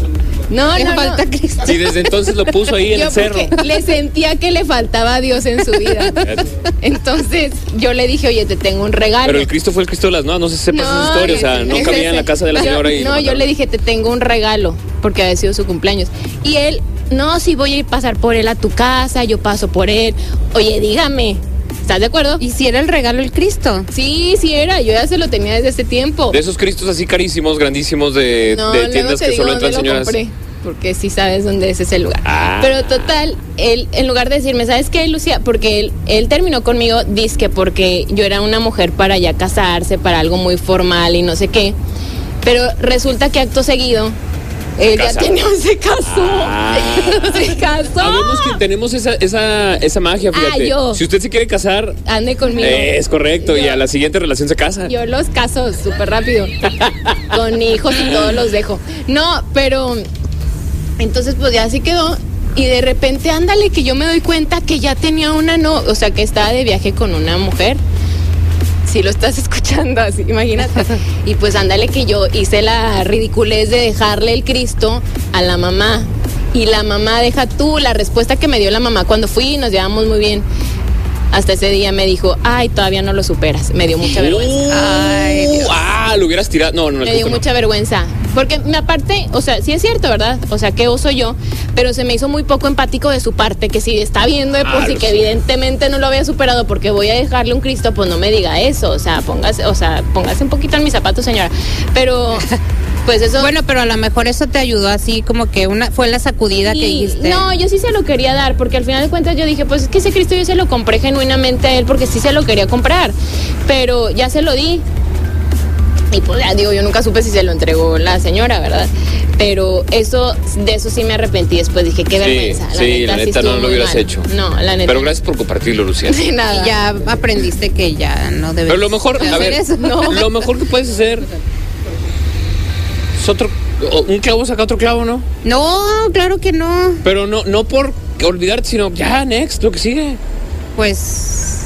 no, Le no, no. falta Cristo. Si desde entonces lo puso ahí en Yo el cerro. le sentía que le faltaba a Dios en su vida. Entonces yo le dije, oye, te tengo un regalo. Pero el Cristo fue el Cristo de las nuevas, no sé si sepas esa No, historia, o sea, no ese- cabía en la casa de la yo- señora y... No, yo le dije, te tengo un regalo, porque había sido su cumpleaños. Y él, no, sí voy a ir a pasar por él a tu casa, yo paso por él. Oye, dígame, ¿estás de acuerdo? ¿Y si era el regalo el Cristo? Sí, sí era, yo ya se lo tenía desde ese tiempo. De esos Cristos así carísimos, grandísimos de, No, de luego tiendas que solo entran señoras. compré, porque sí sabes dónde es ese lugar. Ah. Pero total, él, en lugar de decirme, ¿sabes qué, Lucía? Porque él, él terminó conmigo, que porque yo era una mujer para ya casarse, para algo muy formal y no sé qué. Pero resulta que acto seguido, él ya casa. tenía, se casó. Ah. se casó. Hablemos que tenemos esa, esa, esa magia, Ah, fíjate. yo. Si usted se quiere casar, Ande conmigo. eh, es correcto, y a la siguiente relación se casa. Yo los caso súper rápido. Con hijos y todos los dejo. No, pero entonces pues ya así quedó. Y de repente, ándale, que yo me doy cuenta que ya tenía una no, o sea, que estaba de viaje con una mujer. Si lo estás escuchando así, imagínate. Y pues ándale que yo hice la ridiculez de dejarle el Cristo a la mamá. Y la mamá, deja tú, la respuesta que me dio la mamá cuando fui, nos llevamos muy bien. Hasta ese día me dijo, ay, todavía no lo superas. Me dio mucha vergüenza. Ay, Dios. Ah, lo hubieras tirado. No, no, el Me dio no. mucha vergüenza. Porque me aparte, o sea, sí es cierto, ¿verdad? O sea, qué oso yo, pero se me hizo muy poco empático de su parte, que si está viendo de por Ah, sí que evidentemente no lo había superado porque voy a dejarle un Cristo, pues no me diga eso. O sea, póngase, o sea, póngase un poquito en mis zapatos, señora. Pero, pues eso. Bueno, pero a lo mejor eso te ayudó así como que una fue la sacudida que dijiste. No, yo sí se lo quería dar, porque al final de cuentas yo dije, pues es que ese Cristo yo se lo compré genuinamente a él porque sí se lo quería comprar. Pero ya se lo di. Y pues ya digo, yo nunca supe si se lo entregó la señora, ¿verdad? Pero eso, de eso sí me arrepentí después. Dije, qué Sí, vergüenza. sí, la neta estuvo no lo hubieras mal. hecho. No, la neta. Pero gracias por compartirlo, Lucía. De nada. Y ya aprendiste que ya no debes Pero lo mejor, a ver, eso. no. lo mejor que puedes hacer es otro, un clavo saca otro clavo, ¿no? No, claro que no. Pero no, no por olvidarte, sino ya, next, lo que sigue. Pues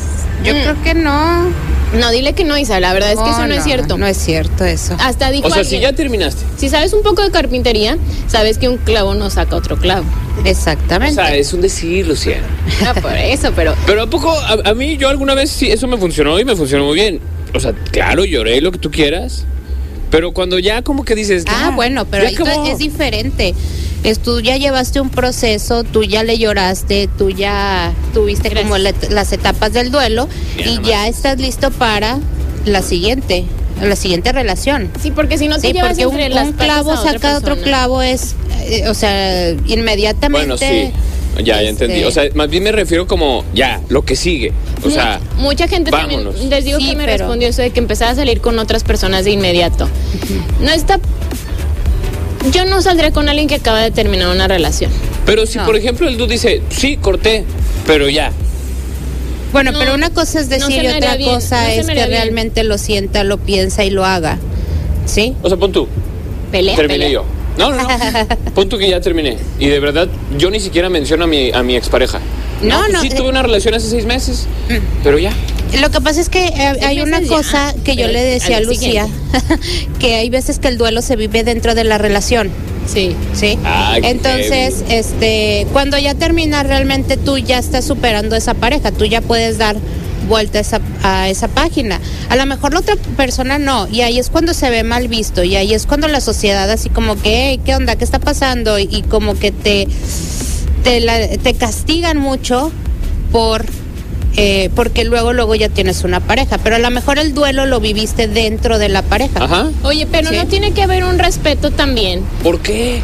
yo Mm. creo que no. No, dile que no, Isa. La verdad es que eso no, es cierto. No es cierto eso. Hasta dijo O sea, si ya terminaste. si sabes un poco de carpintería, sabes que un clavo no saca otro clavo. O Exactamente. sea, es un decir, Lucía. No, por eso, pero Pero a poco, a, a mí yo alguna vez sí, eso me funcionó y me funcionó muy bien. O sea, claro, lloré lo que tú quieras. Pero cuando ya como que dices... ah, bueno, pero esto es diferente. Es, tú ya llevaste un proceso, tú ya le lloraste, tú ya tuviste Gracias. como la- las etapas del duelo y ya estás listo para la siguiente, la siguiente relación. sí, porque si no te Sí, llevas porque un, entre las un clavo saca otro clavo es, eh, o sea, inmediatamente. Bueno, sí. Ya, ya este, entendí. O sea, más bien me refiero como, ya, lo que sigue. O sea, mucha gente vámonos. también les digo Sí, que me pero- respondió eso de que empezaba a salir con otras personas de inmediato. No está yo no saldré con alguien que acaba de terminar una relación. pero si No. por ejemplo el dude dice, sí, corté, pero ya. Bueno, No, pero una cosa es decir y otra bien, cosa es que bien. realmente lo sienta, lo piensa y lo haga. ¿Sí? O sea, pon tú, Pelea, terminé pelea. yo. No, no, no. pon tú que ya terminé. Y de verdad, yo ni siquiera menciono a mi, a mi expareja. No, pues no, Sí, eh. Mm. tuve una relación hace seis meses, pero ya. Lo que pasa es que eh, hay una ya, cosa que yo pero le decía a Lucía, que hay veces que el duelo se vive dentro de la relación. Sí. ¿sí? Ay, qué Entonces, este, cuando ya termina realmente tú ya estás superando esa pareja, tú ya puedes dar vuelta a esa, a esa página. A lo mejor la otra persona no, y ahí es cuando se ve mal visto, y ahí es cuando la sociedad así como que, "Hey, ¿qué onda? ¿Qué está pasando? Y, y como que te, te, la- te castigan mucho por eh, porque luego, luego ya tienes una pareja, pero a lo mejor el duelo lo viviste dentro de la pareja. Ajá. Oye, pero Sí. no tiene que haber un respeto también. ¿Por qué?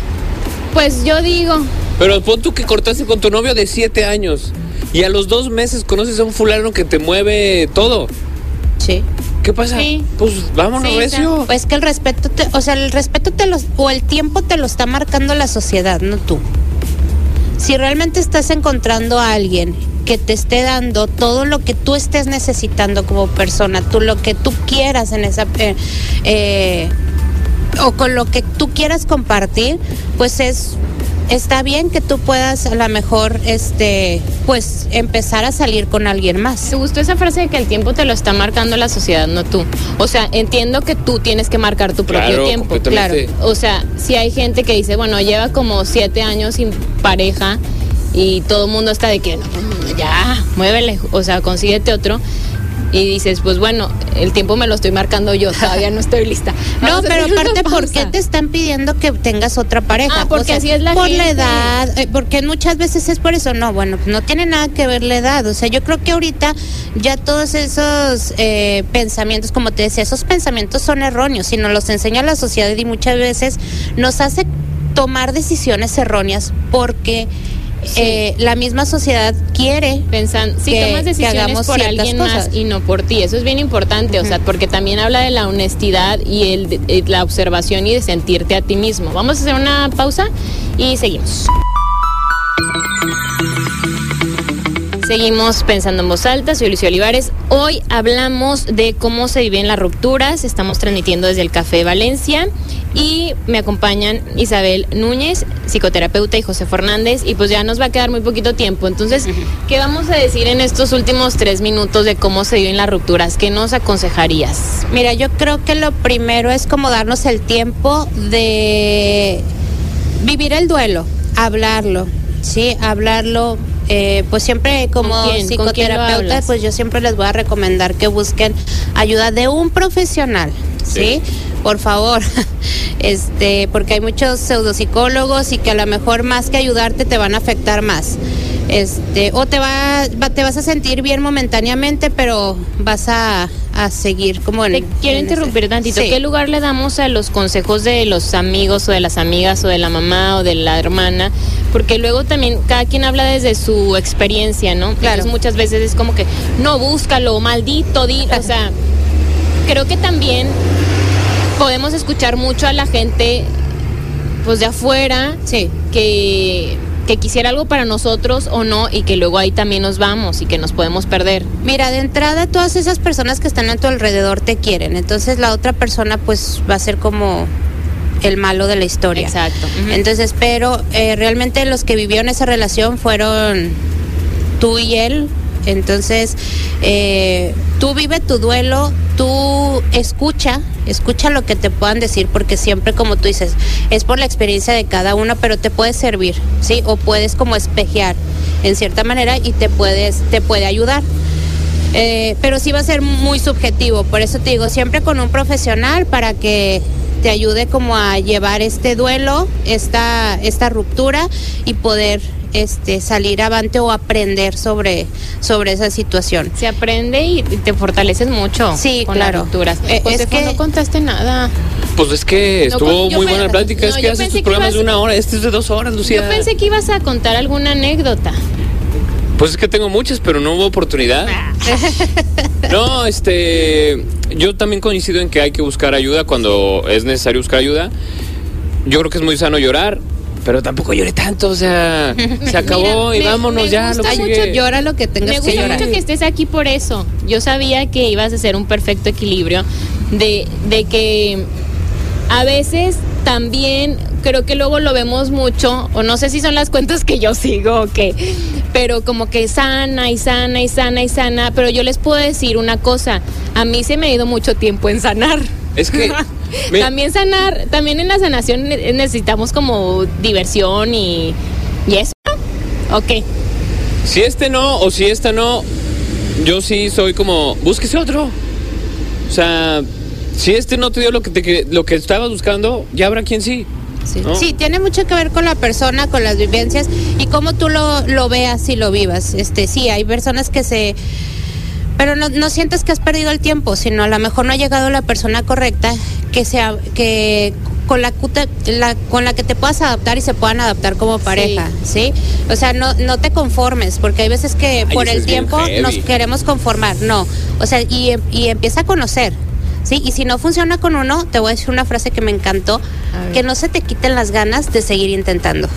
Pues yo digo, Pero pon tú que cortaste con tu novio de siete años y a los dos meses conoces a un fulano que te mueve todo. Sí. ¿Qué pasa? Sí. Pues vámonos, Sí, recio. Pues que el respeto, te- o sea, el respeto te los, o el tiempo te lo está marcando la sociedad, no tú. Si realmente estás encontrando a alguien que te esté dando todo lo que tú estés necesitando como persona, tú lo que tú quieras en esa eh, eh, o con lo que tú quieras compartir, pues es está bien que tú puedas a lo mejor este pues empezar a salir con alguien más. ¿te gustó esa frase de que el tiempo te lo está marcando la sociedad, no tú? O sea, entiendo que tú tienes que marcar tu propio Claro, tiempo. completamente. O sea, si hay gente que dice, bueno, lleva como siete años sin pareja y todo el mundo está de que, no, no, ya, muévele, o sea, consíguete otro. Y dices, pues bueno, el tiempo me lo estoy marcando yo, todavía no estoy lista. No, pero aparte, ¿por qué te están pidiendo que tengas otra pareja? Ah, porque así es la Por la gente. edad, eh, porque muchas veces es por eso. No, bueno, no tiene nada que ver la edad. O sea, yo creo que ahorita ya todos esos eh, pensamientos, como te decía, esos pensamientos son erróneos y nos los enseña la sociedad y muchas veces nos hace tomar decisiones erróneas porque eh, la misma sociedad quiere Pensan, si que- tomas que decisiones hagamos por alguien más y no por ti, eso es bien importante, o sea, porque también habla de la honestidad y el, de- eh, la observación y de sentirte a ti mismo. Vamos a hacer una pausa y seguimos. Seguimos pensando en voz alta, soy Lucio Olivares. Hoy hablamos de cómo se viven las rupturas. Estamos transmitiendo desde el Café Valencia y me acompañan Isabel Núñez, psicoterapeuta, y José Fernández. Y pues ya nos va a quedar muy poquito tiempo. Entonces, ¿qué vamos a decir en estos últimos tres minutos de cómo se viven las rupturas? ¿Qué nos aconsejarías? Mira, yo creo que lo primero es como darnos el tiempo de vivir el duelo, hablarlo, ¿sí? Hablarlo. eh, pues siempre como ¿Con quién? ¿Con quién lo psicoterapeuta, pues yo siempre les voy a recomendar que busquen ayuda de un profesional, ¿sí? Sí. Por favor, este, porque hay muchos pseudopsicólogos y que a lo mejor más que ayudarte te van a afectar más. Este, o te va, va- te vas a sentir bien momentáneamente, pero vas a, a seguir como en Te quiero en interrumpir ese- tantito. Sí. ¿Qué lugar le damos a los consejos de los amigos o de las amigas o de la mamá o de la hermana? Porque luego también cada quien habla desde su experiencia, ¿no? Claro. Entonces muchas veces es como que, no, búscalo, maldito, di, o sea, creo que también podemos escuchar mucho a la gente, pues de afuera, Sí. que que quisiera algo para nosotros o no y que luego ahí también nos vamos y que nos podemos perder. Mira, de entrada todas esas personas que están a tu alrededor te quieren, entonces la otra persona pues va a ser como el malo de la historia. Exacto. Entonces, pero eh, realmente los que vivieron esa relación fueron tú y él. Entonces, eh, tú vive tu duelo, tú escucha, escucha lo que te puedan decir, porque siempre, como tú dices, es por la experiencia de cada uno, pero te puede servir, ¿sí? O puedes como espejear en cierta manera y te puedes, te puede ayudar. Eh, pero sí va a ser muy subjetivo, por eso te digo, siempre con un profesional para que te ayude como a llevar este duelo, esta, esta ruptura y poder este, salir avante o aprender sobre, sobre esa situación. Se aprende y te fortaleces mucho Sí, con claro. las rupturas. Eh, José, es que- no contaste nada. Pues es que No, estuvo yo muy buena la plática. no, es que yo haces pensé tus que programas de ibas- una hora. Este es de dos horas, Lucía. Yo pensé que ibas a contar alguna anécdota. Pues es que tengo muchas, pero no hubo oportunidad. Ah. No, este. Yo también coincido en que hay que buscar ayuda cuando es necesario buscar ayuda. Yo creo que es muy sano llorar, pero tampoco lloré tanto. O sea, se acabó Mira, y me- vámonos me ya. Lo gusta que Ay, sigue. llora lo que tengas Me que gusta llorar. mucho que estés aquí por eso. Yo sabía que ibas a hacer un perfecto equilibrio de, de que a veces también creo que luego lo vemos mucho, o no sé si son las cuentas que yo sigo o qué, pero como que sana y sana y sana y sana, pero yo les puedo decir una cosa, a mí se me ha ido mucho tiempo en sanar. Es que. me- también sanar, también en la sanación ne- necesitamos como diversión y, y eso. Ok. Si este no o si esta no, yo sí soy como, búsquese otro. O sea, si este no te dio lo que te lo que estabas buscando, ya habrá quien sí. Sí. ¿no? Sí, tiene mucho que ver con la persona, con las vivencias y cómo tú lo, lo veas y lo vivas. Este, sí, hay personas que se pero no, no sientes que has perdido el tiempo, sino a lo mejor no ha llegado la persona correcta que sea que con la, con la que te puedas adaptar y se puedan adaptar como pareja, ¿sí? O sea, no no te conformes, porque hay veces que Ay, por el tiempo nos queremos conformar, no. O sea, y, y empieza a conocer. Sí, y si no funciona con uno, te voy a decir una frase que me encantó, que no se te quiten las ganas de seguir intentando.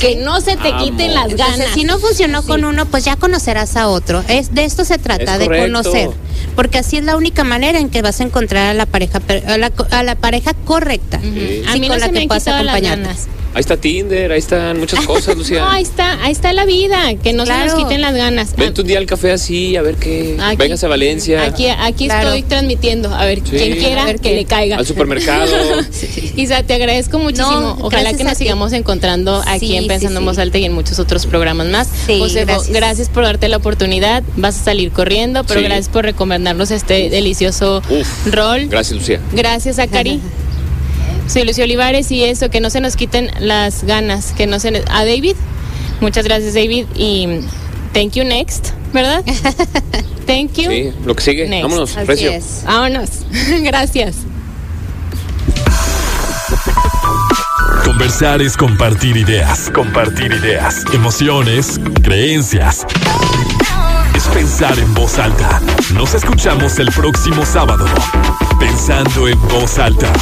Que no se te quiten las Entonces, ganas. si no funcionó Sí. con uno, pues ya conocerás a otro. Es de esto se trata, Es de correcto. conocer, porque así es la única manera en que vas a encontrar a la pareja a la, a la pareja correcta. Sí. A mí con no la se que me han puedas quitado las acompañarte. ganas. Ahí está Tinder, ahí están muchas cosas, Lucía. No, ahí está, ahí está la vida, que no se nos quiten las ganas. Vente un día al café así, a ver qué. Aquí- Véngase a Valencia, Aquí, aquí Claro. estoy transmitiendo, a ver Sí. quien quiera A ver que qué. le caiga. al supermercado. Isa, te agradezco muchísimo. No, Ojalá que nos ti. sigamos encontrando aquí Sí, en sí, Pensando en. Voz Alta y en muchos otros programas más. Sí, Josefo, gracias. gracias por darte la oportunidad. Vas a salir corriendo, pero Sí. gracias por recomendarnos este delicioso Uf. rol. Gracias, Lucía. Gracias a Cari. Soy Lucio Olivares y eso, que no se nos quiten las ganas, que no se A David, muchas gracias David y thank you next, ¿verdad? thank you. Sí, lo que sigue. Next. Vámonos, Así recio. es. Vámonos. gracias. Conversar es compartir ideas, compartir ideas, emociones, creencias. Es pensar en voz alta. Nos escuchamos el próximo sábado. Pensando en voz alta.